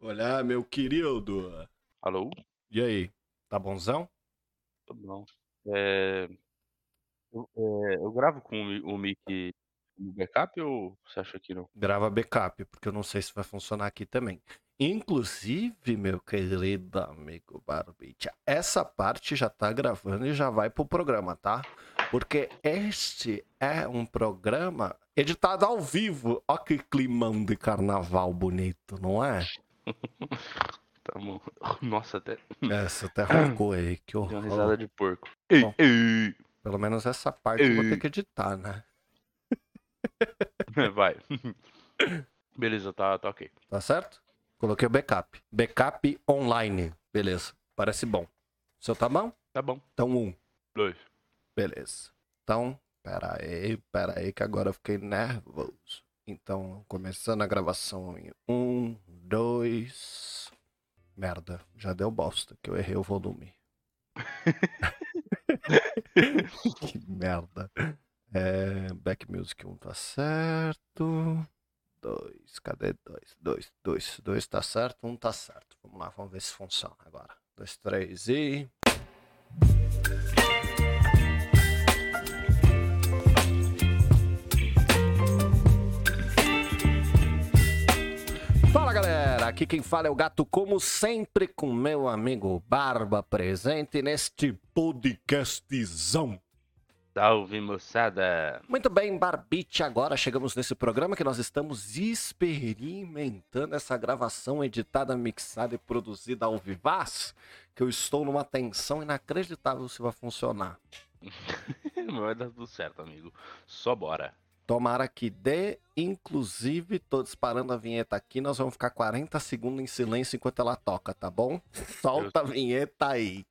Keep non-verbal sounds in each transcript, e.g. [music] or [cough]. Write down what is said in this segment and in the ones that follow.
Olá, meu querido. Alô? E aí, tá bonzão? Tô bom. É, eu, é, eu gravo com o, mi- o mic no backup ou você acha que não? Grava backup, porque eu não sei se vai funcionar aqui também. Inclusive, meu querido amigo Barbicha, essa parte já tá gravando e já vai pro programa, tá? Porque este é um programa editado ao vivo. Ó que climão de carnaval bonito, não é? [laughs] Tá bom. Nossa, até [laughs] Essa até roncou aí, que deu uma horror. risada de porco. Bom. Pelo menos essa parte eu vou ter que editar, né? [laughs] Vai. Beleza, tá, tá ok. Tá certo? Coloquei o backup. Backup online. Beleza. Parece bom. Seu tá bom? Tá bom. Então, um. Dois. Beleza. Então, pera aí, pera aí, que agora eu fiquei nervoso. Então, começando a gravação em um, dois. Merda, já deu bosta, que eu errei o volume. [laughs] que merda. É, back music 1 um tá certo. Dois, cadê dois? Dois, dois, dois tá certo, um tá certo. Vamos lá, vamos ver se funciona agora. Dois, três e. aqui quem fala é o gato, como sempre, com meu amigo Barba presente neste podcastzão. Salve, moçada. Muito bem, Barbite, agora chegamos nesse programa que nós estamos experimentando essa gravação editada, mixada e produzida ao vivaz, que eu estou numa tensão inacreditável se vai funcionar. [laughs] Vai dar tudo certo, amigo. Só bora. Tomara que dê, inclusive, tô disparando a vinheta aqui, nós vamos ficar 40 segundos em silêncio enquanto ela toca, tá bom? [laughs] Solta a vinheta aí.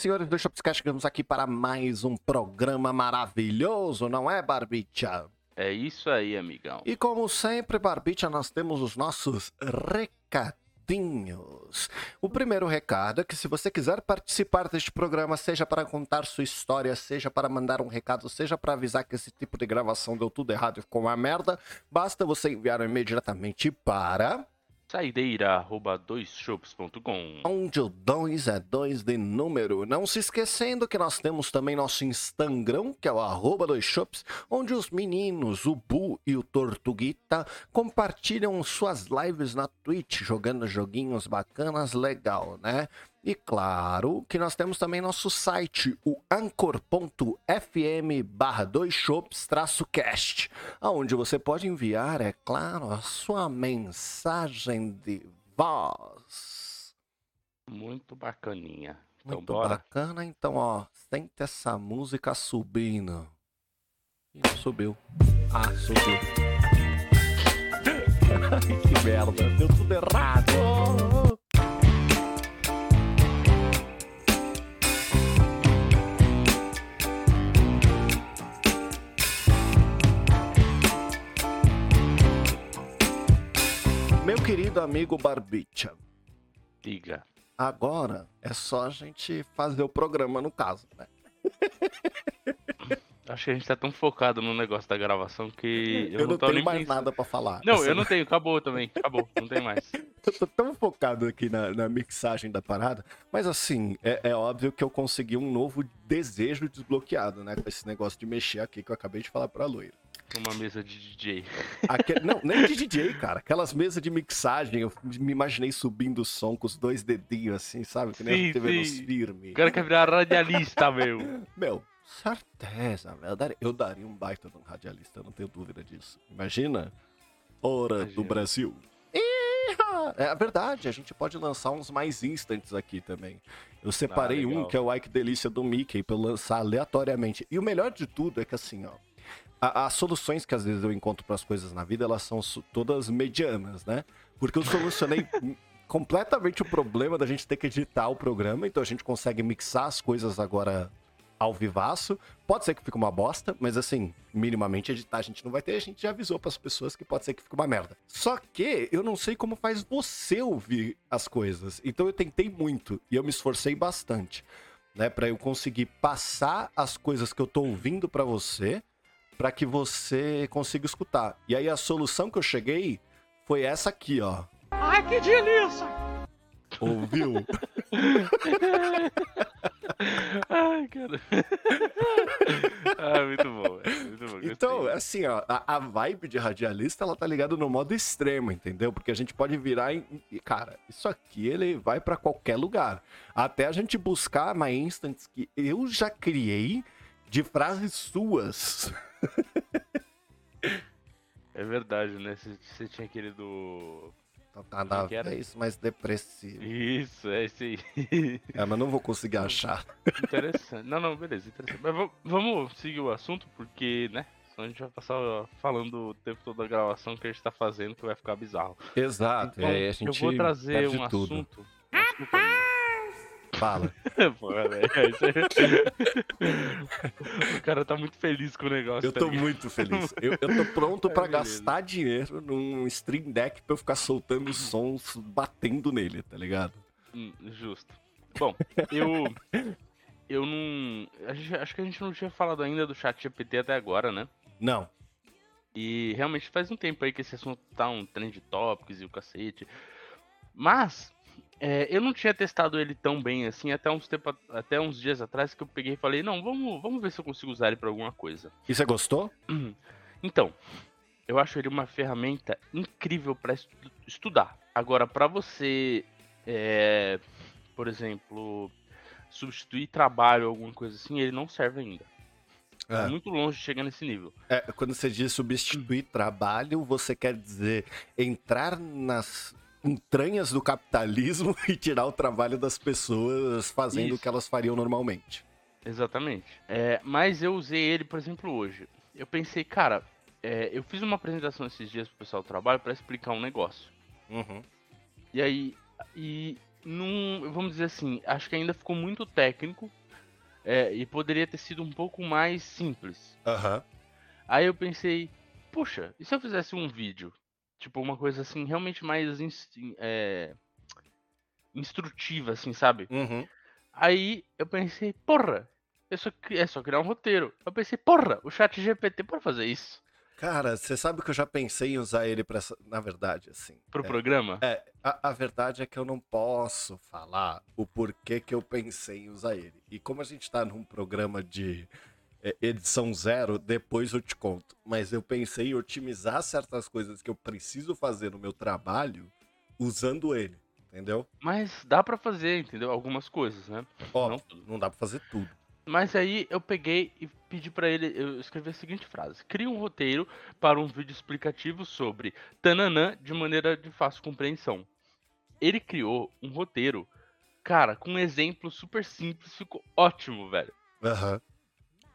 Senhores do Shopscast, chegamos aqui para mais um programa maravilhoso, não é, Barbicha? É isso aí, amigão. E como sempre, Barbicha, nós temos os nossos recadinhos. O primeiro recado é que se você quiser participar deste programa, seja para contar sua história, seja para mandar um recado, seja para avisar que esse tipo de gravação deu tudo errado e ficou uma merda, basta você enviar um e-mail diretamente para Saideira, arroba doisshops.com. onde o 2 é 2 de número. Não se esquecendo que nós temos também nosso Instagram, que é o arroba dois shops, onde os meninos, o Bu e o Tortuguita, compartilham suas lives na Twitch, jogando joguinhos bacanas, legal, né? E claro que nós temos também nosso site, o anchor.fm barra dois shops traço cast, onde você pode enviar, é claro, a sua mensagem de voz. Muito bacaninha. Então Muito bora. bacana, então ó, sente essa música subindo. E subiu. Ah, subiu. Ai, [laughs] que merda, deu tudo errado. Meu querido amigo Barbicha, Diga. agora é só a gente fazer o programa no caso, né? [laughs] Acho que a gente tá tão focado no negócio da gravação que eu, Eu, não tô tenho mais pensando. nada pra falar. Não, Essa- eu não tenho. Acabou também. Acabou. Não tem mais. [laughs] Eu tô tão focado aqui na, na mixagem da parada, mas assim, é, é óbvio que eu consegui um novo desejo desbloqueado, né? Com esse negócio de mexer aqui que eu acabei de falar pra loira. Uma mesa de DJ. Aque- Não, nem de DJ, cara. Aquelas mesas de mixagem, eu me imaginei subindo o som com os dois dedinhos assim, sabe? Que nem Sim, a TV nos firme. O cara quer virar radialista, meu. [laughs] Meu, certeza, meu. Eu daria, eu daria um baita de um radialista, eu não tenho dúvida disso. Imagina Hora do Imagina. Brasil. Ih, É a verdade, a gente pode lançar uns mais instantes aqui também. Eu separei Ah, um que é o Ike Delícia do Mickey pra eu lançar aleatoriamente. E o melhor de tudo é que assim, ó. As soluções que às vezes eu encontro para as coisas na vida, elas são todas medianas, né? Porque eu solucionei [laughs] completamente o problema da gente ter que editar o programa, então a gente consegue mixar as coisas agora ao vivaço. Pode ser que fique uma bosta, mas assim, minimamente editar a gente não vai ter, a gente já avisou para as pessoas que pode ser que fique uma merda. Só que eu não sei como faz você ouvir as coisas. Então eu tentei muito e eu me esforcei bastante, né, para eu conseguir passar as coisas que eu tô ouvindo para você, para que você consiga escutar. E aí a solução que eu cheguei foi essa aqui, ó. Ai, que delícia! Ouviu? [laughs] Ai, cara. [laughs] ah, muito bom, velho. Muito bom. gostei. Então, assim, ó, a, a vibe de radialista, ela tá ligada no modo extremo, entendeu? Porque a gente pode virar em... e, Cara, isso aqui, ele vai pra qualquer lugar. Até a gente buscar my instants que eu já criei de frases suas. É verdade, né? Você- tinha aquele do. Tá na que era? vez mais depressivo. Isso, é esse aí. É, mas não vou conseguir achar. interessante. Não, não, beleza, interessante. Mas va- vamos seguir o assunto, porque, né? Senão a gente vai passar falando o tempo todo da gravação que a gente tá fazendo, que vai ficar bizarro. Exato. Então, aí a gente eu vou trazer um tudo. assunto. Desculpa, Fala. [laughs] Isso aí- [laughs] o cara tá muito feliz com o negócio. Eu tá tô ligado? muito feliz. [laughs] Eu, eu tô pronto pra É, beleza. gastar dinheiro num Stream Deck pra eu ficar soltando [clears throat] sons batendo nele, tá ligado? Hum, justo. Bom, eu. Eu não. a gente- acho que a gente não tinha falado ainda do chat GPT até agora, né? Não. E realmente faz um tempo aí que esse assunto tá um trend topics e o cacete. Mas. É, eu não tinha testado ele tão bem assim até uns, tempo, até uns dias atrás que eu peguei e falei, não, vamos, vamos ver se eu consigo usar ele pra alguma coisa. E você gostou? Então, eu acho ele uma ferramenta incrível para estudar. Agora, para você, é, por exemplo, substituir trabalho ou alguma coisa assim, ele não serve ainda. Tá É. muito longe de chegar nesse nível. É, quando você diz substituir trabalho, você quer dizer entrar nas entranhas do capitalismo [laughs] e tirar o trabalho das pessoas fazendo o Isso. que elas fariam normalmente. Exatamente. É, mas eu usei ele, por exemplo, hoje. Eu pensei, cara, é, eu fiz uma apresentação esses dias pro pessoal do trabalho para explicar um negócio. Uhum. E aí, e num, vamos dizer assim, acho que ainda ficou muito técnico é, e poderia ter sido um pouco mais simples. Aham. Aí eu pensei, puxa, e se eu fizesse um vídeo? Tipo, uma coisa assim, realmente mais é, instrutiva, assim, sabe? Uhum. Aí eu pensei, porra, eu só, é só criar um roteiro. Eu pensei, porra, o chat GPT pode fazer isso Cara, você sabe que eu já pensei em usar ele pra essa. Na verdade, assim. pro é, programa? É, a, a verdade é que eu não posso falar o porquê que eu pensei em usar ele. E como a gente tá num programa de edição zero, depois eu te conto. Mas eu pensei em otimizar certas coisas que eu preciso fazer no meu trabalho usando ele, entendeu? Mas dá pra fazer, entendeu? Algumas coisas, né? Ó, Não não, dá pra fazer tudo. Mas aí eu peguei e pedi pra ele, eu escrevi a seguinte frase: crie um roteiro para um vídeo explicativo sobre tananã de maneira de fácil compreensão. Ele criou um roteiro, cara, com um exemplo super simples, ficou ótimo, velho. Aham.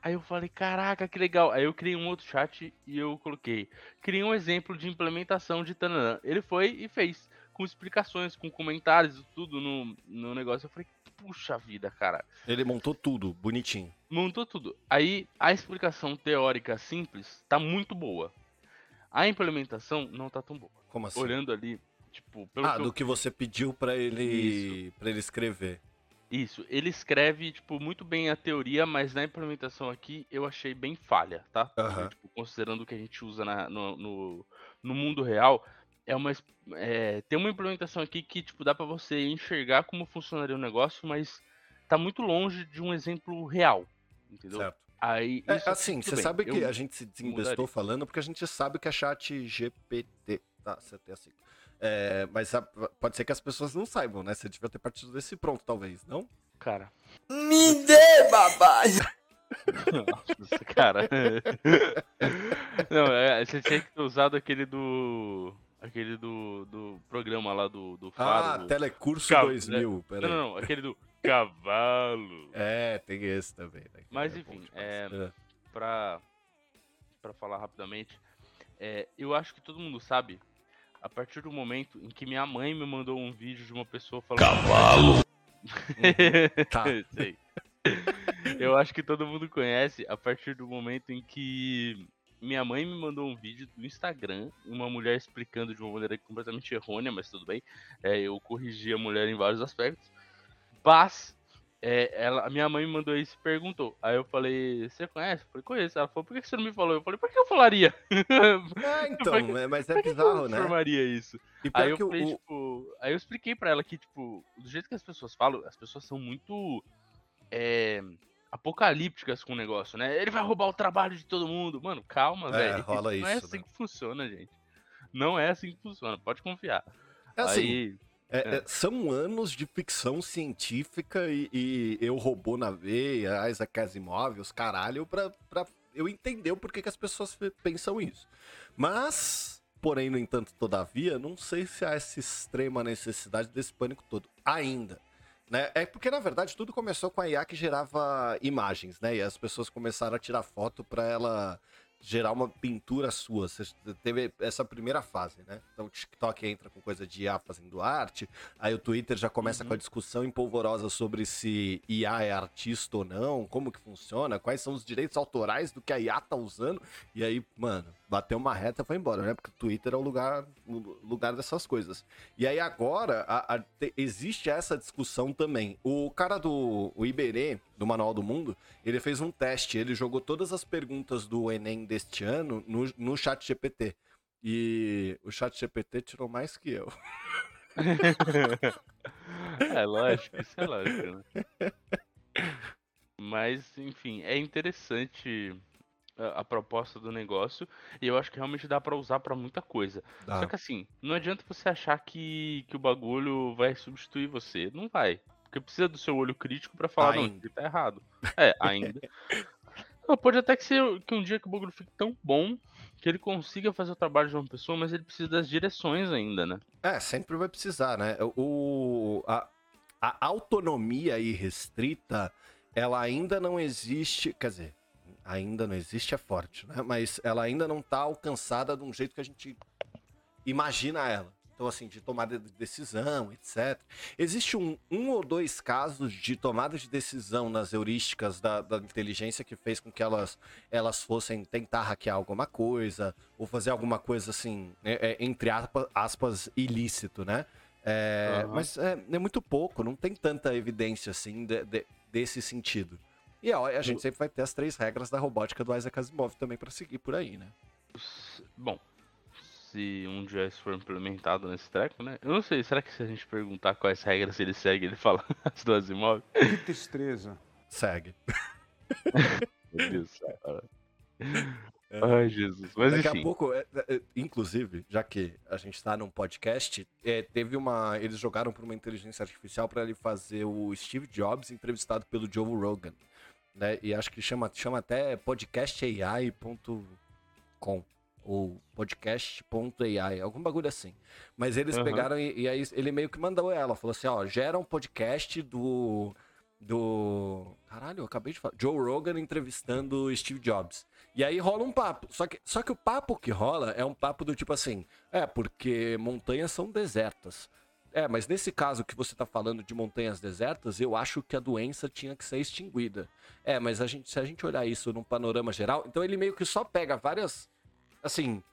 Aí eu falei, caraca, que legal. Aí eu criei um outro chat e eu coloquei, criei um exemplo de implementação de tananã. Ele foi e fez, com explicações, com comentários, tudo no, no negócio. Eu falei, puxa vida, cara. Ele montou tudo, bonitinho. Montou tudo. Aí a explicação teórica simples tá muito boa. A implementação não tá tão boa. Como assim? Olhando ali, tipo, pelo ah, que eu- do que você pediu pra ele, para ele escrever. Isso, ele escreve, tipo, muito bem a teoria, mas na implementação aqui eu achei bem falha, tá? Tipo, considerando o que a gente usa na- no, no, no mundo real, é uma, é, tem uma implementação aqui que, tipo, dá pra você enxergar como funcionaria o negócio, mas tá muito longe de um exemplo real, entendeu? Certo. Aí, É, assim, você bem, sabe que eu- a gente se mudaria. desembestou falando porque a gente sabe que é chat GPT. Tá, acertei assim. É, mas a- pode ser que as pessoas não saibam, né? Você devia ter partido desse pronto, talvez, não? Cara, Me dê, babai! Nossa, cara. Não, é, você tinha que ter usado aquele do. Aquele do, do programa lá do, do Faro. Ah, Telecurso Ca- 2000. Pera Não, aí. não, não, aquele do cavalo. É, tem esse também. né, Mas é enfim, é, demais. pra, pra falar rapidamente, é, eu acho que todo mundo sabe, a partir do momento em que minha mãe me mandou um vídeo de uma pessoa falando. Cavalo! [laughs] Tá. Sei. Eu acho que todo mundo conhece a partir do momento em que minha mãe me mandou um vídeo do Instagram, uma mulher explicando de uma maneira completamente errônea, mas tudo bem. É, eu corrigi a mulher em vários aspectos. Mas é, ela, a minha mãe me mandou isso e perguntou. Aí eu falei, você conhece? Eu falei, conheço. Ela falou, por que você não me falou? Eu falei, por que eu falaria? [laughs] É, então, que- é, mas Por é bizarro, eu né? informaria isso? E Aí eu falei, o, tipo. Aí eu expliquei pra ela que, tipo, do jeito que as pessoas falam, as pessoas são muito. É, apocalípticas com o negócio, né? Ele vai roubar o trabalho de todo mundo. Mano, calma, É, velho. Não é isso, assim né? que funciona, gente. Não é assim que funciona, pode confiar. é assim, Aí. É, é, são anos de ficção científica e, e eu robô na veia, Isaac Asimov, os caralho, pra, pra eu entender o porquê que as pessoas pensam isso. Mas, porém, no entanto, todavia, não sei se há essa extrema necessidade desse pânico todo. Ainda. Né? É porque, na verdade, tudo começou com a IA que gerava imagens, né? E as pessoas começaram a tirar foto pra ela gerar uma pintura sua. Você teve essa primeira fase, né? Então o TikTok entra com coisa de IA fazendo arte, aí o Twitter já começa Uhum. com a discussão empolvorosa sobre se IA é artista ou não, como que funciona, quais são os direitos autorais do que a IA tá usando. E aí, mano, bateu uma reta e foi embora, né? Porque o Twitter é o lugar, o lugar dessas coisas. E aí agora a- a- te- existe essa discussão também. O cara do o Iberê, do Manual do Mundo, ele fez um teste, ele jogou todas as perguntas do Enem deste ano no, no chat GPT. E o chat GPT tirou mais que eu. [laughs] É lógico, isso é lógico, né? Mas, enfim, é interessante a, a proposta do negócio e eu acho que realmente dá pra usar pra muita coisa. Tá. Só que assim, não adianta você achar que, que o bagulho vai substituir você. Não vai. Porque precisa do seu olho crítico pra falar, não, Ainda. isso aqui tá errado. É, ainda. [laughs] Não, pode até que ser que um dia que o bagulho fique tão bom que ele consiga fazer o trabalho de uma pessoa, mas ele precisa das direções ainda, né? É, sempre vai precisar, né? O, a, a autonomia irrestrita, ela ainda não existe, quer dizer, ainda não existe é forte, né? Mas ela ainda não tá alcançada de um jeito que a gente imagina ela. Então, assim, de tomada de decisão, etc. Existe um, um ou dois casos de tomada de decisão nas heurísticas da, da inteligência que fez com que elas, elas fossem tentar hackear alguma coisa, ou fazer alguma coisa assim, é, é, entre aspas, ilícito, né? É, Aham. Mas é, é muito pouco, não tem tanta evidência assim de- de- desse sentido. E ó, a gente sempre vai ter as três regras da robótica do Isaac Asimov também pra seguir por aí, né? Bom, se um isso for implementado nesse treco, né? Eu não sei, será que se a gente perguntar quais regras ele segue, ele fala [laughs] as do Asimov? Que tristeza. Segue. Meu Deus, cara. Ai, Jesus. Mas Daqui enfim. a pouco, é, é, inclusive, já que a gente tá num podcast, é, teve uma. Eles jogaram por uma inteligência artificial para ele fazer o Steve Jobs entrevistado pelo Joe Rogan. Né? E acho que chama, chama até podcastai.com ou podcast.ai, algum bagulho assim. Mas eles Aham. pegaram e, e aí ele meio que mandou ela, falou assim, ó, gera um podcast do do caralho, eu acabei de falar, Joe Rogan entrevistando Steve Jobs. E aí rola um papo. Só que, só que o papo que rola é um papo do tipo assim: é, porque montanhas são desertas. É, mas nesse caso que você tá falando de montanhas desertas, eu acho que a doença tinha que ser extinguida. É, mas a gente, se a gente olhar isso num panorama geral, então ele meio que só pega várias. Assim,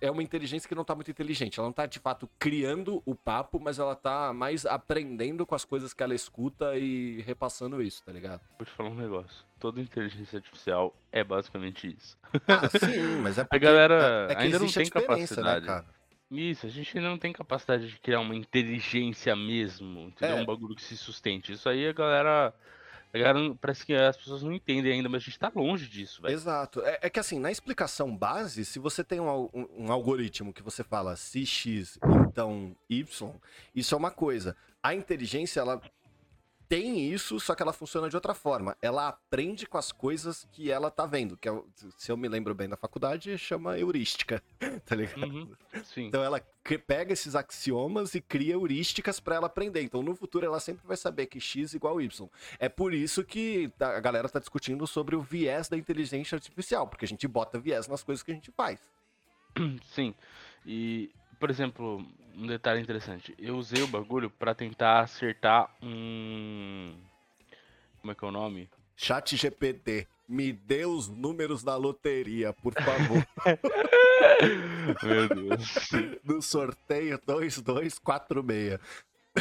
é uma inteligência que não tá muito inteligente. Ela não tá de fato criando o papo, mas ela tá mais aprendendo com as coisas que ela escuta e repassando isso, tá ligado? Vou te falar um negócio. Toda inteligência artificial é basicamente isso. Ah, sim, mas é A galera é que ainda não tem né, capacidade. cara? Isso, a gente ainda não tem capacidade de criar uma inteligência mesmo, entendeu? É. Um bagulho que se sustente. Isso aí a galera. Parece que as pessoas não entendem ainda, mas a gente tá longe disso, velho. Exato. É, é que assim, na explicação base, se você tem um, um- um algoritmo que você fala se X, então Y, isso é uma coisa. A inteligência, ela tem isso, só que ela funciona de outra forma. Ela aprende com as coisas que ela tá vendo, que é, se eu me lembro bem da faculdade, chama heurística, [laughs] tá ligado? Uhum, sim. Então ela pega esses axiomas e cria heurísticas para ela aprender. Então no futuro ela sempre vai saber que x igual y. É por isso que a galera tá discutindo sobre o viés da inteligência artificial, porque a gente bota viés nas coisas que a gente faz. Sim. E, por exemplo, um detalhe interessante. Eu usei o bagulho para tentar acertar um. Como é que é o nome? Chat GPT, me dê os números da loteria, por favor. [laughs] Meu Deus. No sorteio 2246.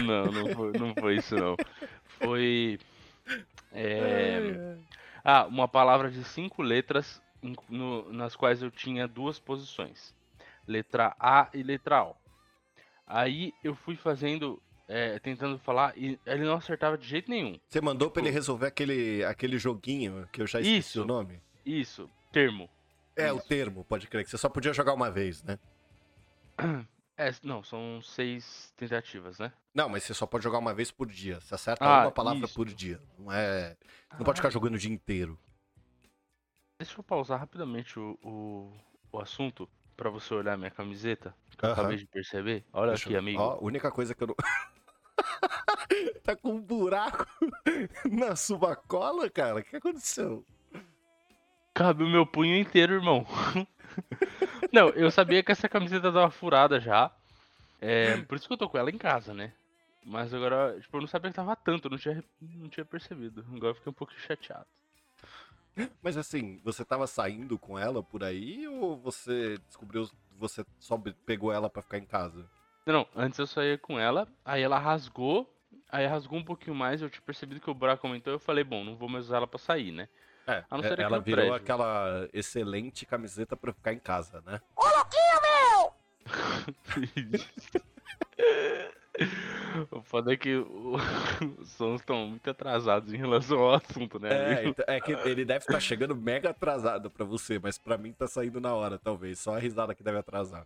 Não, não foi, não foi isso não. Foi. É... Ah, uma palavra de cinco letras no, nas quais eu tinha duas posições. Letra A e letra O. Aí eu fui fazendo, é, tentando falar, e ele não acertava de jeito nenhum. Você mandou tipo... pra ele resolver aquele, aquele joguinho que eu já esqueci isso, o nome? Isso, termo. É, isso. o termo, pode crer, que você só podia jogar uma vez, né? [clears throat] É, não, são seis tentativas, né? Não, mas você só pode jogar uma vez por dia. Você acerta Ah, uma palavra isso. por dia. Não é. Não pode ficar Ah. jogando o dia inteiro. Deixa eu pausar rapidamente o, o, o assunto pra você olhar minha camiseta, que eu Aham. acabei de perceber. Olha Deixa aqui, eu- amigo. Ó, a única coisa que eu não. [laughs] tá com um buraco [laughs] na subacola, cara? O que aconteceu? Cabe o meu punho inteiro, irmão. [laughs] não, eu sabia que essa camiseta dava furada já. É, por isso que eu tô com ela em casa, né? Mas agora, tipo, eu não sabia que tava tanto, eu não tinha, não tinha percebido. Agora eu fiquei um pouco chateado. Mas assim, você tava saindo com ela por aí ou você descobriu. Você só pegou ela pra ficar em casa? Não, antes eu saía com ela, aí ela rasgou, aí rasgou um pouquinho mais, eu tinha percebido que o buraco aumentou, eu falei, bom, não vou mais usar ela pra sair, né? É, A não ser aqui ela virou prédio. aquela excelente camiseta pra ficar em casa, né? [laughs] [laughs] [laughs] o foda é que o- [laughs] os sons estão muito atrasados em relação ao assunto, né? É, então- é que ele deve estar chegando mega atrasado pra você, mas pra mim tá saindo na hora, talvez. Só a risada que deve atrasar.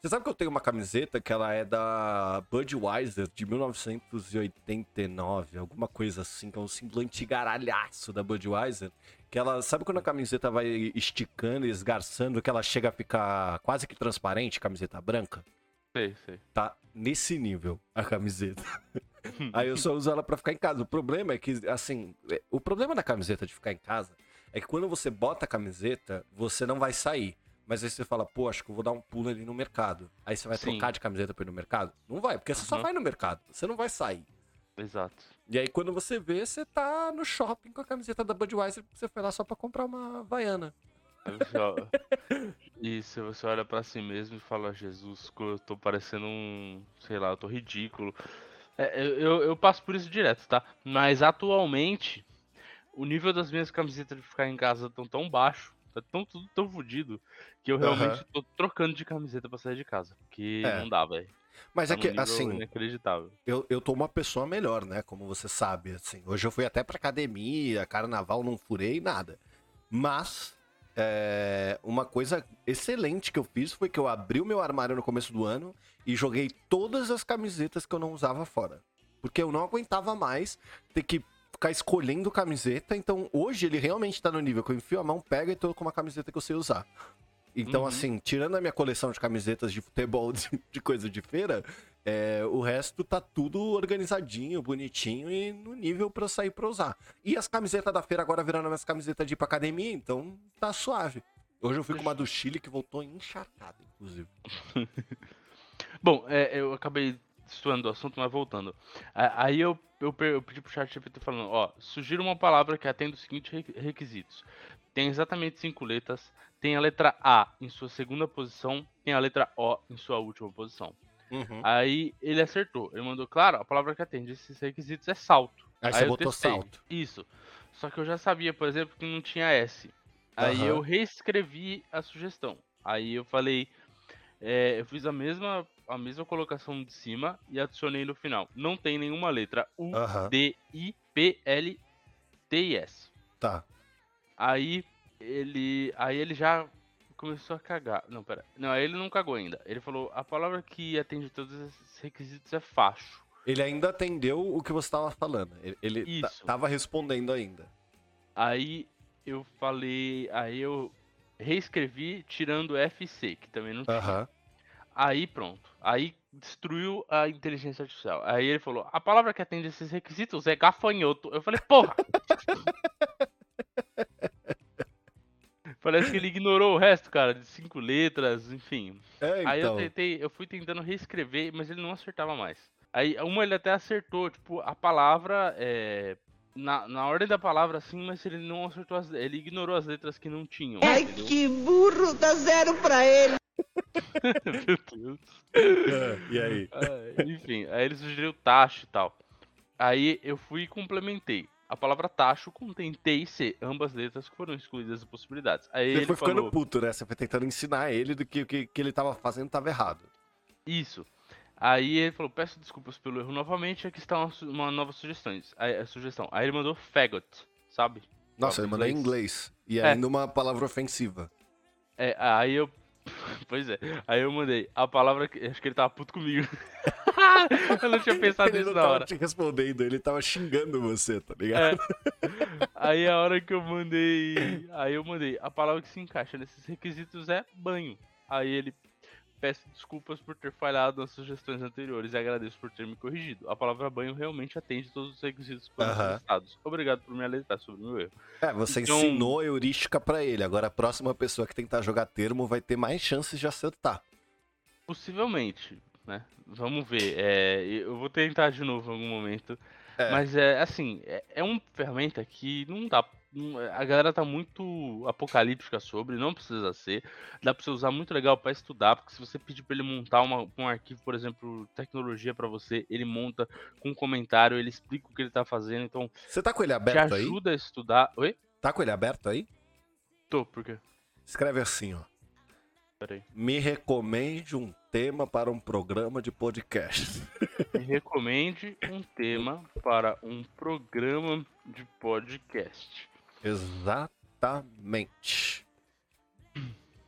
Você sabe que eu tenho uma camiseta que ela é da Budweiser de 1989, alguma coisa assim, que é um símbolo antigaralhaço da Budweiser. Que ela, sabe quando a camiseta vai esticando e esgarçando, que ela chega a ficar quase que transparente, camiseta branca? Sei, sei. tá nesse nível a camiseta. [laughs] Aí eu só uso ela pra ficar em casa. O problema é que, assim, é- o problema da camiseta de ficar em casa é que quando você bota a camiseta, você não vai sair. Mas aí você fala, pô, acho que eu vou dar um pulo ali no mercado. Aí você vai Sim. trocar de camiseta pra ir no mercado? Não vai, porque você só Uhum. vai no mercado. Você não vai sair. Exato. E aí quando você vê, você tá no shopping com a camiseta da Budweiser, você foi lá só pra comprar uma Havaiana. E se [laughs] você olha pra si mesmo e fala, Jesus, eu tô parecendo um. sei lá, eu tô ridículo. É, eu, eu, passo por isso direto, tá? Mas atualmente, o nível das minhas camisetas de ficar em casa tão tão baixo, tá tão, tudo tão fodido, que eu realmente Aham. tô trocando de camiseta pra sair de casa. Porque É. não dá, velho. Mas Tá é que, assim, Inacreditável. eu, eu tô uma pessoa melhor, né? Como você sabe, assim. Hoje eu fui até pra academia, carnaval, não furei nada. Mas, é, uma coisa excelente que eu fiz foi que eu abri o meu armário no começo do ano e joguei todas as camisetas que eu não usava fora. Porque eu não aguentava mais ter que ficar escolhendo camiseta. Então, hoje ele realmente tá no nível que eu enfio a mão, pego e tô com uma camiseta que eu sei usar. Então, Uhum. assim, tirando a minha coleção de camisetas de futebol, [laughs] de, de coisa de feira, é, o resto tá tudo organizadinho, bonitinho e no nível pra eu sair pra usar. E as camisetas da feira agora viraram minhas camisetas de ir pra academia, então tá suave. Hoje eu fui com uma do Chile que voltou encharcada, inclusive. [laughs] Bom, é, eu acabei destoando do assunto, mas voltando. Aí eu, eu, eu pedi pro chat GPT falando, ó, sugira uma palavra que atenda os seguintes re- requisitos. Tem exatamente cinco letras, tem a letra A em sua segunda posição, tem a letra O em sua última posição. Uhum. Aí ele acertou, ele mandou, claro, a palavra que atende esses requisitos é salto. Aí você eu botou testei. salto. Isso. Só que eu já sabia, por exemplo, que não tinha S. Aí Aham. eu reescrevi a sugestão. Aí eu falei, é, eu fiz a mesma, a mesma colocação de cima e adicionei no final. Não tem nenhuma letra U, Aham. D, I, P, L, T e S. Tá. Aí ele, aí ele já começou a cagar. Não, pera. Não, aí ele não cagou ainda. Ele falou, a palavra que atende todos esses requisitos é facho. Ele ainda atendeu o que você tava falando. Ele, ele tava respondendo ainda. Aí eu falei. Aí eu reescrevi tirando o FC, que também não tinha. Aham. Aí pronto. Aí destruiu a inteligência artificial. Aí ele falou: a palavra que atende esses requisitos é gafanhoto. Eu falei, porra! [laughs] Parece que ele ignorou o resto, cara, de cinco letras, enfim. É, Aí eu então. tentei, eu fui tentando reescrever, mas ele não acertava mais. Aí uma ele até acertou, tipo, a palavra é, na, na ordem da palavra assim, mas ele não acertou as, ele ignorou as letras que não tinham, Ai, entendeu? que burro, dá zero pra ele. [laughs] Meu Deus. É, e aí? Ah, enfim, aí ele sugeriu tacho e tal. Aí eu fui e complementei. A palavra tacho contém T e C, ambas letras que foram excluídas das possibilidades. Aí Ele, ele, foi ficando falou, puto, né? Você foi tentando ensinar ele do que o que, que ele tava fazendo tava errado. Isso. Aí ele falou, peço desculpas pelo erro novamente, aqui está uma, uma nova sugestão. Aí, a sugestão. Aí ele mandou faggot, sabe? Nossa, ele mandou em inglês. E É. ainda uma palavra ofensiva. É, aí eu. [laughs] Pois é. Aí eu mandei a palavra que. Acho que ele tava puto comigo. [laughs] eu não tinha pensado ele nisso não na tava hora. te respondendo, ele tava xingando você, tá ligado? É. Aí a hora que eu mandei. Aí eu mandei. A palavra que se encaixa nesses requisitos é banho. Aí ele. Peço desculpas por ter falhado nas sugestões anteriores e agradeço por ter me corrigido. A palavra banho realmente atende todos os requisitos que foram solicitados. Obrigado por me alertar sobre o meu erro. É, você Então- ensinou a heurística pra ele. Agora a próxima pessoa que tentar jogar termo vai ter mais chances de acertar. Possivelmente, né? Vamos ver. É, eu vou tentar de novo em algum momento. É. Mas é assim, é, é uma ferramenta que não dá. não- A galera tá muito apocalíptica sobre, não precisa ser. Dá pra você usar muito legal pra estudar, porque se você pedir pra ele montar uma- um arquivo, por exemplo, tecnologia pra você, ele monta com um comentário, ele explica o que ele tá fazendo, então Você tá com ele te aberto aí? ajuda a estudar. Oi? Tá com ele aberto aí? Tô, por quê? Escreve assim, ó. Peraí. Me recomende um tema para um programa de podcast. Me recomende um tema para um programa de podcast. Exatamente.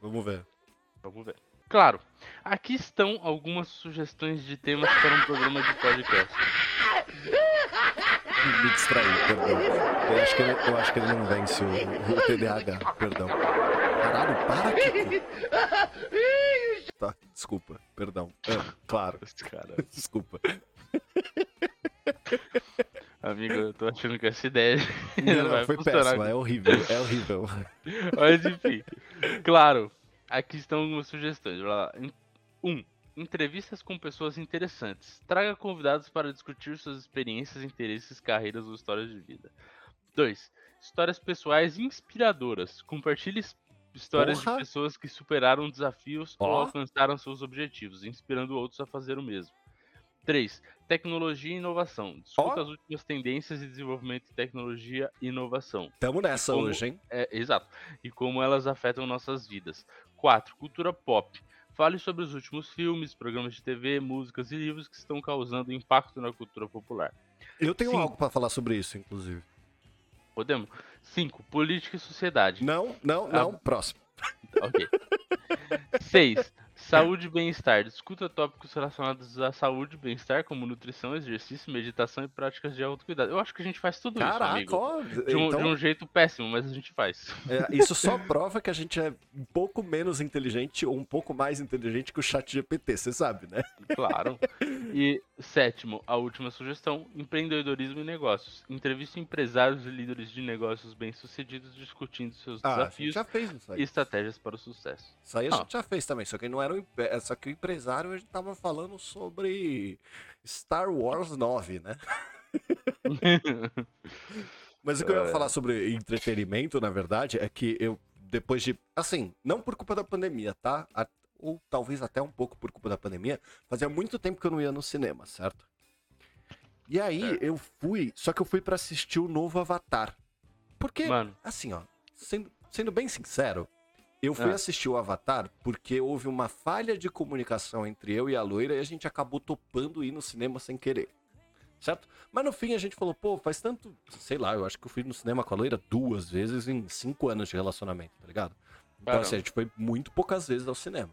Vamos ver. Vamos ver. Claro, aqui estão algumas sugestões de temas para um programa de podcast. Me distraí, perdão. Eu acho que ele, eu acho que ele não vence o, o TDAH, perdão. Caralho, para, Kiko. Tá, desculpa, perdão. É, claro, Esse cara. [laughs] desculpa. Amigo, eu tô achando que essa ideia [laughs] Não, não, foi funcionar. péssimo, é horrível, é horrível. [laughs] Mas enfim, claro, aqui estão algumas sugestões. Vai lá. 1. Um, entrevistas com pessoas interessantes. Traga convidados para discutir suas experiências, interesses, carreiras ou histórias de vida. 2. Histórias pessoais inspiradoras. Compartilhe histórias Porra! de pessoas que superaram desafios ou Ó. alcançaram seus objetivos, inspirando outros a fazer o mesmo. 3. Tecnologia e inovação. Discuta Ó. as últimas tendências de desenvolvimento de tecnologia e inovação. Tamo nessa Como- hoje, hein? É, exato. E como elas afetam nossas vidas. 4. Cultura pop. Fale sobre os últimos filmes, programas de TV, músicas e livros que estão causando impacto na cultura popular. Eu tenho Sim. algo pra falar sobre isso, inclusive. Podemos? 5. Política e sociedade. Não, não, Ah. não, próximo. Ok. 6. Saúde e bem-estar. Discuta tópicos relacionados à saúde e bem-estar, como nutrição, exercício, meditação e práticas de autocuidado. Eu acho que a gente faz tudo isso, Caraca, amigo. ó. De um, então, de um jeito péssimo, mas a gente faz. é, isso só prova que a gente é um pouco menos inteligente ou um pouco mais inteligente que o chat GPT, você sabe, né? Claro. [laughs] E sétimo, a última sugestão: empreendedorismo e negócios. Entrevista empresários e líderes de negócios bem-sucedidos discutindo seus Ah, desafios isso e estratégias para o sucesso. Isso aí a Ah. gente já fez também, só que não era o, empre- é, só que o empresário a gente tava falando sobre Star Wars 9, né? [laughs] Mas o que eu ia falar sobre entretenimento, na verdade, é que eu, depois de. Assim, não por culpa da pandemia, tá? Ou talvez até um pouco por culpa da pandemia, fazia muito tempo que eu não ia no cinema, certo? E aí Certo. eu fui, só que eu fui pra assistir o novo Avatar. Porque, Mano, assim, ó, sendo, sendo bem sincero, eu fui Ah. assistir o Avatar porque houve uma falha de comunicação entre eu e a loira e a gente acabou topando ir no cinema sem querer. Certo? Mas no fim a gente falou, pô, faz tanto. Sei lá, eu acho que eu fui no cinema com a loira duas vezes em cinco anos de relacionamento, tá ligado? Então, assim, a gente foi muito poucas vezes ao cinema.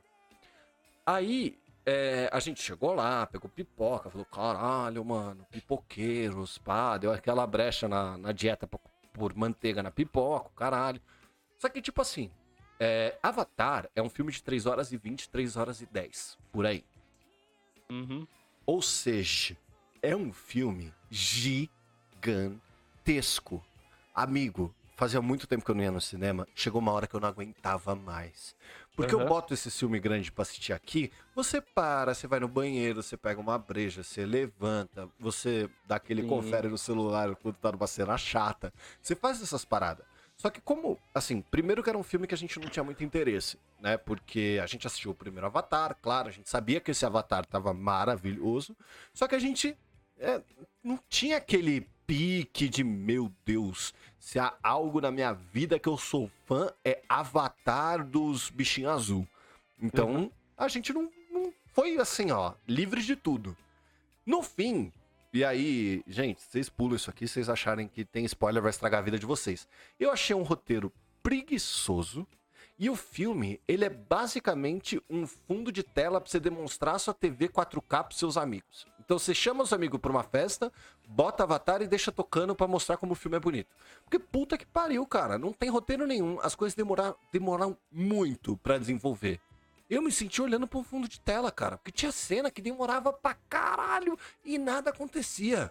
Aí, é, a gente chegou lá, pegou pipoca, falou, caralho, mano, pipoqueiros, pá, deu aquela brecha na, na dieta por, por manteiga na pipoca, caralho. Só que, tipo assim, é, Avatar é um filme de 3 horas e 20, 3 horas e 10, por aí. Uhum. Ou seja, é um filme gigantesco. Amigo, fazia muito tempo que eu não ia no cinema, chegou uma hora que eu não aguentava mais. Porque eu Aham. boto esse filme grande pra assistir aqui, você para, você vai no banheiro, você pega uma breja, você levanta, você dá aquele Sim. confere no celular quando tá numa cena chata. Você faz essas paradas. Só que como, assim, primeiro que era um filme que a gente não tinha muito interesse, né? Porque a gente assistiu o primeiro Avatar, claro, a gente sabia que esse Avatar tava maravilhoso, só que a gente é, não tinha aquele pique de, meu Deus, se há algo na minha vida que eu sou fã, é Avatar dos bichinhos azul. Então, a gente não, não foi assim, ó, livre de tudo. No fim, e aí, gente, vocês pulam isso aqui, vocês acharem que tem spoiler, vai estragar a vida de vocês. Eu achei um roteiro preguiçoso. E o filme, ele é basicamente um fundo de tela pra você demonstrar sua TV 4K pros seus amigos. Então você chama os amigos pra uma festa, bota Avatar e deixa tocando pra mostrar como o filme é bonito. Porque puta que pariu, cara, não tem roteiro nenhum. As coisas demoraram, demoraram muito pra desenvolver. Eu me senti olhando pro fundo de tela, cara, porque tinha cena que demorava pra caralho e nada acontecia.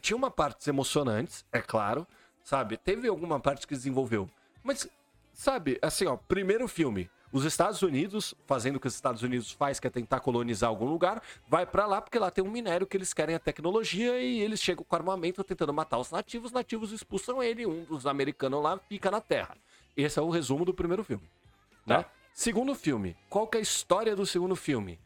Tinha uma partes emocionantes, é claro, sabe? Teve alguma parte que desenvolveu. Mas, sabe, assim, ó, primeiro filme, os Estados Unidos, fazendo o que os Estados Unidos faz, que é tentar colonizar algum lugar, vai pra lá porque lá tem um minério que eles querem a tecnologia e eles chegam com armamento tentando matar os nativos, os nativos expulsam ele, um dos americanos lá fica na Terra. Esse é o resumo do primeiro filme. Né? Tá. Segundo filme, qual que é a história do segundo filme?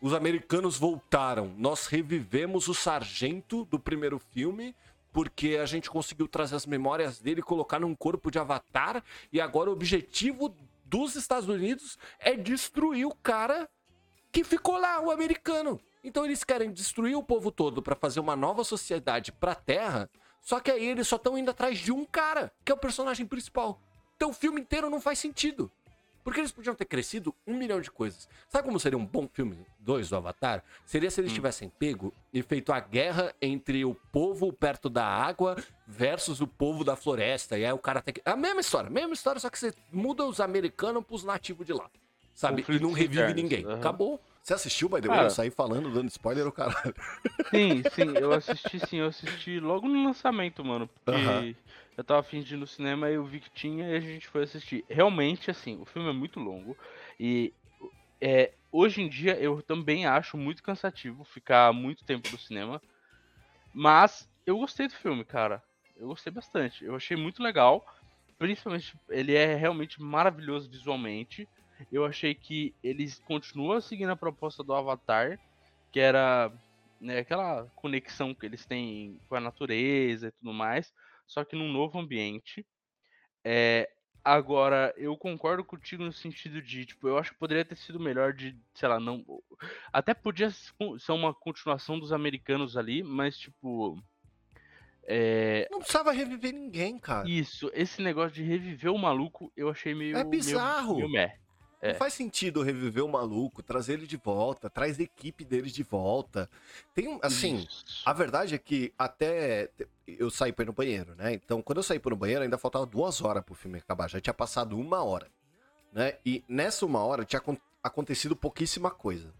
Os americanos voltaram. Nós revivemos o sargento do primeiro filme porque a gente conseguiu trazer as memórias dele colocar num corpo de avatar. E agora o objetivo dos Estados Unidos é destruir o cara que ficou lá, o americano. Então eles querem destruir o povo todo pra fazer uma nova sociedade pra Terra. Só que aí eles só estão indo atrás de um cara, que é o personagem principal. Então o filme inteiro não faz sentido. Porque eles podiam ter crescido um milhão de coisas. Sabe como seria um bom filme 2 do Avatar? Seria se eles tivessem pego e feito a guerra entre o povo perto da água versus o povo da floresta. E aí o cara tem que. A mesma história, mesma história, só que você muda os americanos pros nativos de lá. Sabe? Conflitos e não revive internos, ninguém. aham. Acabou. Você assistiu, by the way? Cara. Eu saí falando, dando spoiler, o caralho. Sim, sim, eu assisti sim, eu assisti logo no lançamento, mano. Porque Aham. Eu tava afim de ir no cinema e eu vi que tinha e a gente foi assistir. Realmente, assim, o filme é muito longo. E é, hoje em dia eu também acho muito cansativo ficar muito tempo no cinema. Mas eu gostei do filme, cara. Eu gostei bastante. Eu achei muito legal. Principalmente, ele é realmente maravilhoso visualmente. Eu achei que eles continuam seguindo a proposta do Avatar, que era né, aquela conexão que eles têm com a natureza e tudo mais, só que num novo ambiente. É, agora, eu concordo contigo no sentido de, tipo, eu acho que poderia ter sido melhor de, sei lá, não. Até podia ser uma continuação dos americanos ali, mas, tipo. É, Não precisava reviver ninguém, cara. isso, esse negócio de reviver o maluco, eu achei meio. É meio- bizarro. Meio, meh. É. Não faz sentido reviver o maluco, trazer ele de volta, traz a equipe deles de volta. Tem um. Assim, Isso. a verdade é que até eu saí pra ir no banheiro, né? Então, quando eu saí pro banheiro, ainda faltava duas horas pro filme acabar. Já tinha passado uma hora, né? E nessa uma hora tinha acon- acontecido pouquíssima coisa.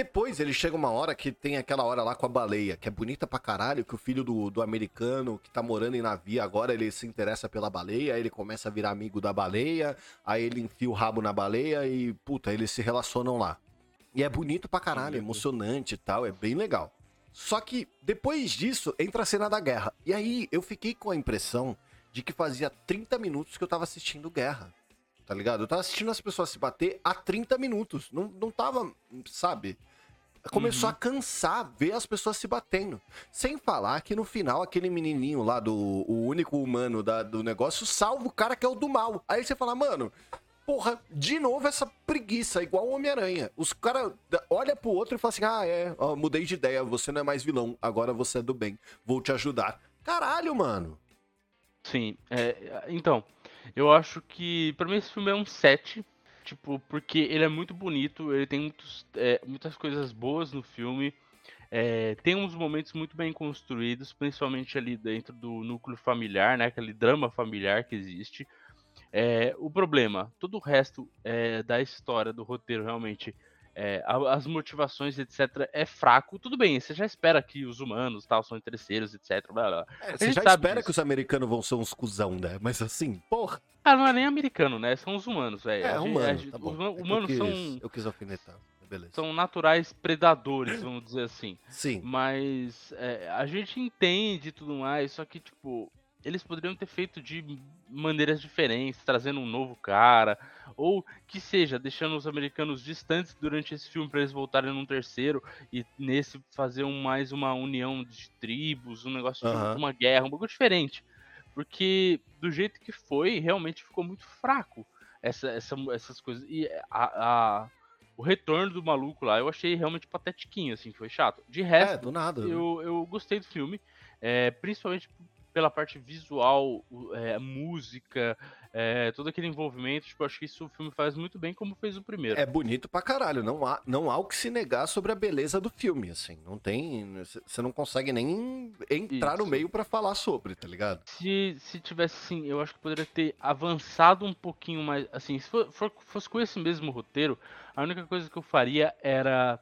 Depois ele chega uma hora que tem aquela hora lá com a baleia, que é bonita pra caralho, que o filho do, do americano que tá morando em navio agora, ele se interessa pela baleia, aí ele começa a virar amigo da baleia, aí ele enfia o rabo na baleia e, puta, eles se relacionam lá. E é bonito pra caralho, é emocionante e tal, é bem legal. Só que depois disso entra a cena da guerra. E aí eu fiquei com a impressão de que fazia 30 minutos que eu tava assistindo guerra. Tá ligado? Eu tava assistindo as pessoas se bater há 30 minutos. Não, não tava, sabe? Começou Uhum. a cansar ver as pessoas se batendo. Sem falar que no final aquele menininho lá, do o único humano da- do negócio, salva o cara que é o do mal. Aí você fala, mano, porra, de novo essa preguiça, igual o Homem-Aranha. Os caras olha pro outro e fala assim: ah, é, ó, mudei de ideia, você não é mais vilão, agora você é do bem, vou te ajudar. Caralho, mano. Sim, é, então, eu acho que pra mim esse filme é um 7. Tipo, porque ele é muito bonito, ele tem muitos, é, muitas coisas boas no filme. É, tem uns momentos muito bem construídos, principalmente ali dentro do núcleo familiar, né? Aquele drama familiar que existe. É, o problema, todo o resto é, da história, do roteiro, realmente, é, as motivações, etc., é fraco. Tudo bem, você já espera que os humanos tal são interesseiros, etc. Blá, blá. É, você já espera disso. que os americanos vão ser uns cuzão, né? Mas assim, porra. Ah, não é nem americano, né? São os humanos, velho. É, humano, tá os é humanos eu são. Quis, eu quis alfinetar. Beleza. São naturais predadores, vamos dizer assim. Sim. Mas é, a gente entende tudo mais, só que, tipo, eles poderiam ter feito de maneiras diferentes, trazendo um novo cara, ou que seja, deixando os americanos distantes durante esse filme para eles voltarem num terceiro e nesse fazer um, mais uma união de tribos, um negócio de uma guerra, um pouco diferente. Porque do jeito que foi, realmente ficou muito fraco essa, essa, essas coisas. E a, a, o retorno do maluco lá eu achei realmente patetiquinho, assim, foi chato. De resto, é, do nada, né? eu, eu gostei do filme, é, principalmente pela parte visual, é, música, é, todo aquele envolvimento, tipo, acho que isso o filme faz muito bem como fez o primeiro. É bonito pra caralho, não há, não há o que se negar sobre a beleza do filme, assim, não tem, você não consegue nem entrar isso. no meio para falar sobre, tá ligado? Se, se tivesse, assim, eu acho que poderia ter avançado um pouquinho mais, assim, se for, for, fosse com esse mesmo roteiro, a única coisa que eu faria era...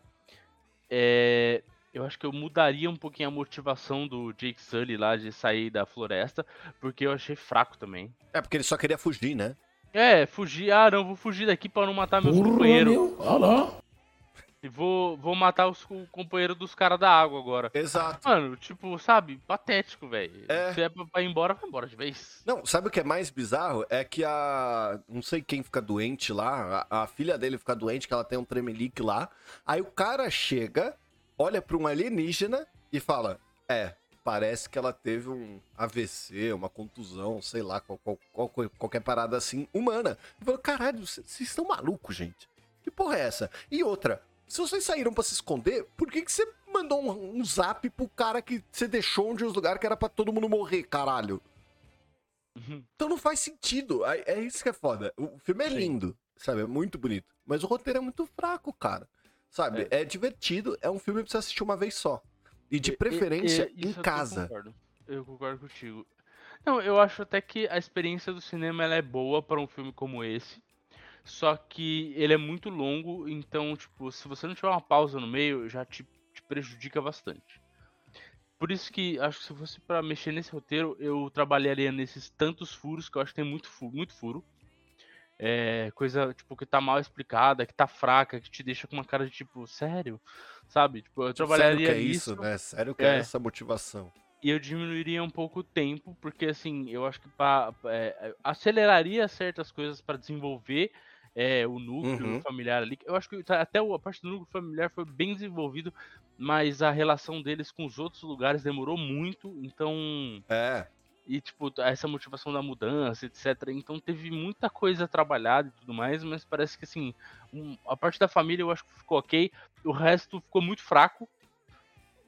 É, eu acho que eu mudaria um pouquinho a motivação do Jake Sully lá de sair da floresta, porque eu achei fraco também. É, porque ele só queria fugir, né? É, fugir. Ah, não, vou fugir daqui para não matar meus companheiros. Meu. Ah, não. E vou, vou matar os companheiros dos caras da água agora. Exato. Mano, tipo, sabe, patético, velho. É. Se é pra ir embora, vai embora de vez. Não, sabe o que é mais bizarro? É que a. Não sei quem fica doente lá, a, a filha dele fica doente, que ela tem um tremelique lá. Aí o cara chega olha para um alienígena e fala: É, parece que ela teve um AVC, uma contusão, sei lá, qual, qual, qual, qualquer parada assim, humana. Eu falo, caralho, vocês estão malucos, gente. Que porra é essa? E outra, se vocês saíram para se esconder, por que, que você mandou um, um zap pro cara que você deixou onde os lugares que era para todo mundo morrer, caralho? Uhum. Então não faz sentido. É, é, isso que é foda. O filme é lindo, sabe? É muito bonito. Mas o roteiro é muito fraco, cara. Sabe? É. é, divertido, é um filme pra você assistir uma vez só. E de preferência e, e, em casa. Eu concordo. eu concordo contigo. Não, eu acho até que a experiência do cinema ela é boa para um filme como esse. Só que ele é muito longo, então, tipo, se você não tiver uma pausa no meio, já te, te prejudica bastante. Por isso que acho que se fosse para mexer nesse roteiro, eu trabalharia nesses tantos furos, que eu acho que tem muito muito furo é, coisa tipo que tá mal explicada, que tá fraca, que te deixa com uma cara de tipo, sério, sabe? Tipo, eu trabalharia Sério que é isso, né? Sério que é, é essa motivação. E eu diminuiria um pouco o tempo, porque assim, eu acho que pra, é, aceleraria certas coisas para desenvolver é, o núcleo uhum. familiar ali. Eu acho que até a parte do núcleo familiar foi bem desenvolvido, mas a relação deles com os outros lugares demorou muito, então. É e, tipo, essa motivação da mudança, etc. Então teve muita coisa trabalhada e tudo mais, mas parece que, assim, um, a parte da família eu acho que ficou ok, o resto ficou muito fraco.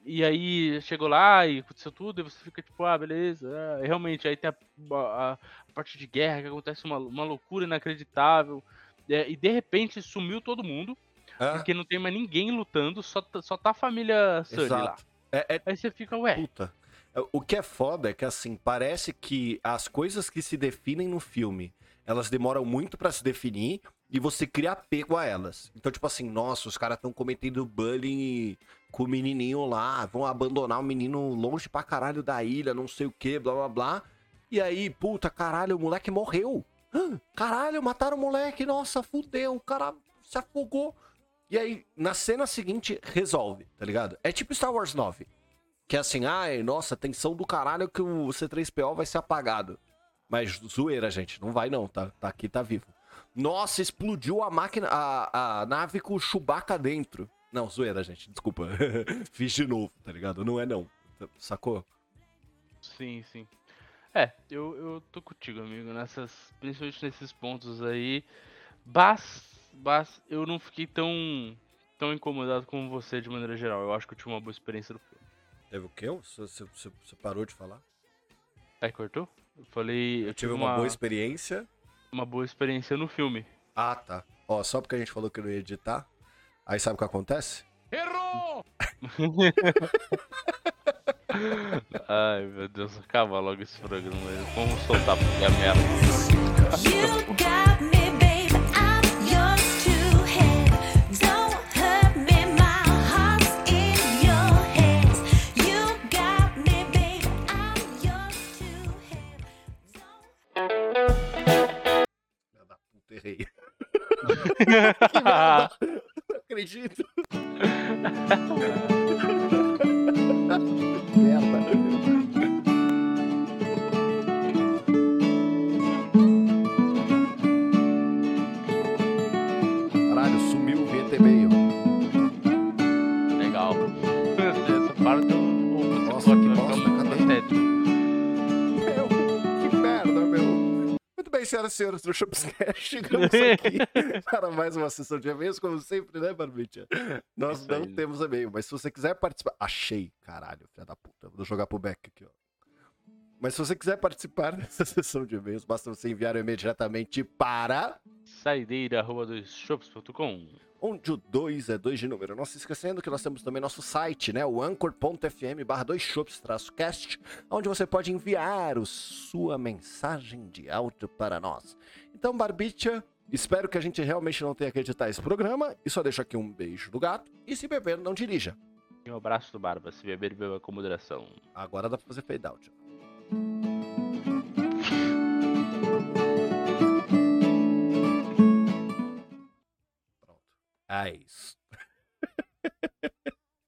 E aí chegou lá e aconteceu tudo, e você fica tipo, ah, beleza. É, realmente, aí tem a, a, a, parte de guerra que acontece uma, uma loucura inacreditável. É, e de repente sumiu todo mundo, porque não tem mais ninguém lutando, só, só tá a família Sully lá. É, é... Aí você fica, ué. Puta. O que é foda é que, assim, parece que as coisas que se definem no filme, elas demoram muito para se definir e você cria apego a elas. Então, tipo assim, nossa, os caras estão cometendo bullying com o menininho lá, vão abandonar o menino longe pra caralho da ilha, não sei o que, blá blá blá. E aí, puta, caralho, o moleque morreu. Caralho, mataram o moleque, nossa, fudeu, o cara se afogou. E aí, na cena seguinte, resolve, tá ligado? É tipo Star Wars 9. Que é assim, ai, nossa, tensão do caralho que o C3PO vai ser apagado. Mas zoeira, gente, não vai não, tá, tá aqui, tá vivo. Nossa, explodiu a máquina, a, a nave com o Chewbacca dentro. Não, zoeira, gente, desculpa. [laughs] Fiz de novo, tá ligado? Não é não, sacou? Sim, sim. É, eu, eu tô contigo, amigo, nessas, principalmente nesses pontos aí. Bas, bas, eu não fiquei tão, tão incomodado como você de maneira geral. Eu acho que eu tive uma boa experiência do. Teve o quê? Você, você, você parou de falar? Aí cortou? Eu falei. Eu, tive uma, uma boa experiência. Uma boa experiência no filme. Ah, tá. Ó, só porque a gente falou que não ia editar. Aí sabe o que acontece? [laughs] Ai, meu Deus, acaba logo esse programa. Vamos soltar porque a merda. Que [laughs] merda! Não acredito. [laughs] senhores do Shopscast, [laughs] chegamos aqui para mais uma sessão de e-mails, como sempre, né, Barbicha? Nós Isso não aí. temos e-mail, mas se você quiser participar... Achei, caralho, filha da puta. Vou jogar pro Beck aqui, ó. Mas se você quiser participar [laughs] dessa sessão de e-mails, basta você enviar o e-mail diretamente para Saideira.com onde o 2 é 2 de número. Não se esquecendo que nós temos também nosso site, né? O anchor.fm barra 2 cast onde você pode enviar o, sua mensagem de áudio para nós. Então, Barbicha, espero que a gente realmente não tenha que editar esse programa. E só deixo aqui um beijo do gato. E se beber, não dirija. E um abraço do Barba. Se beber, beba com moderação. Agora dá pra fazer fade out. Ace. [laughs]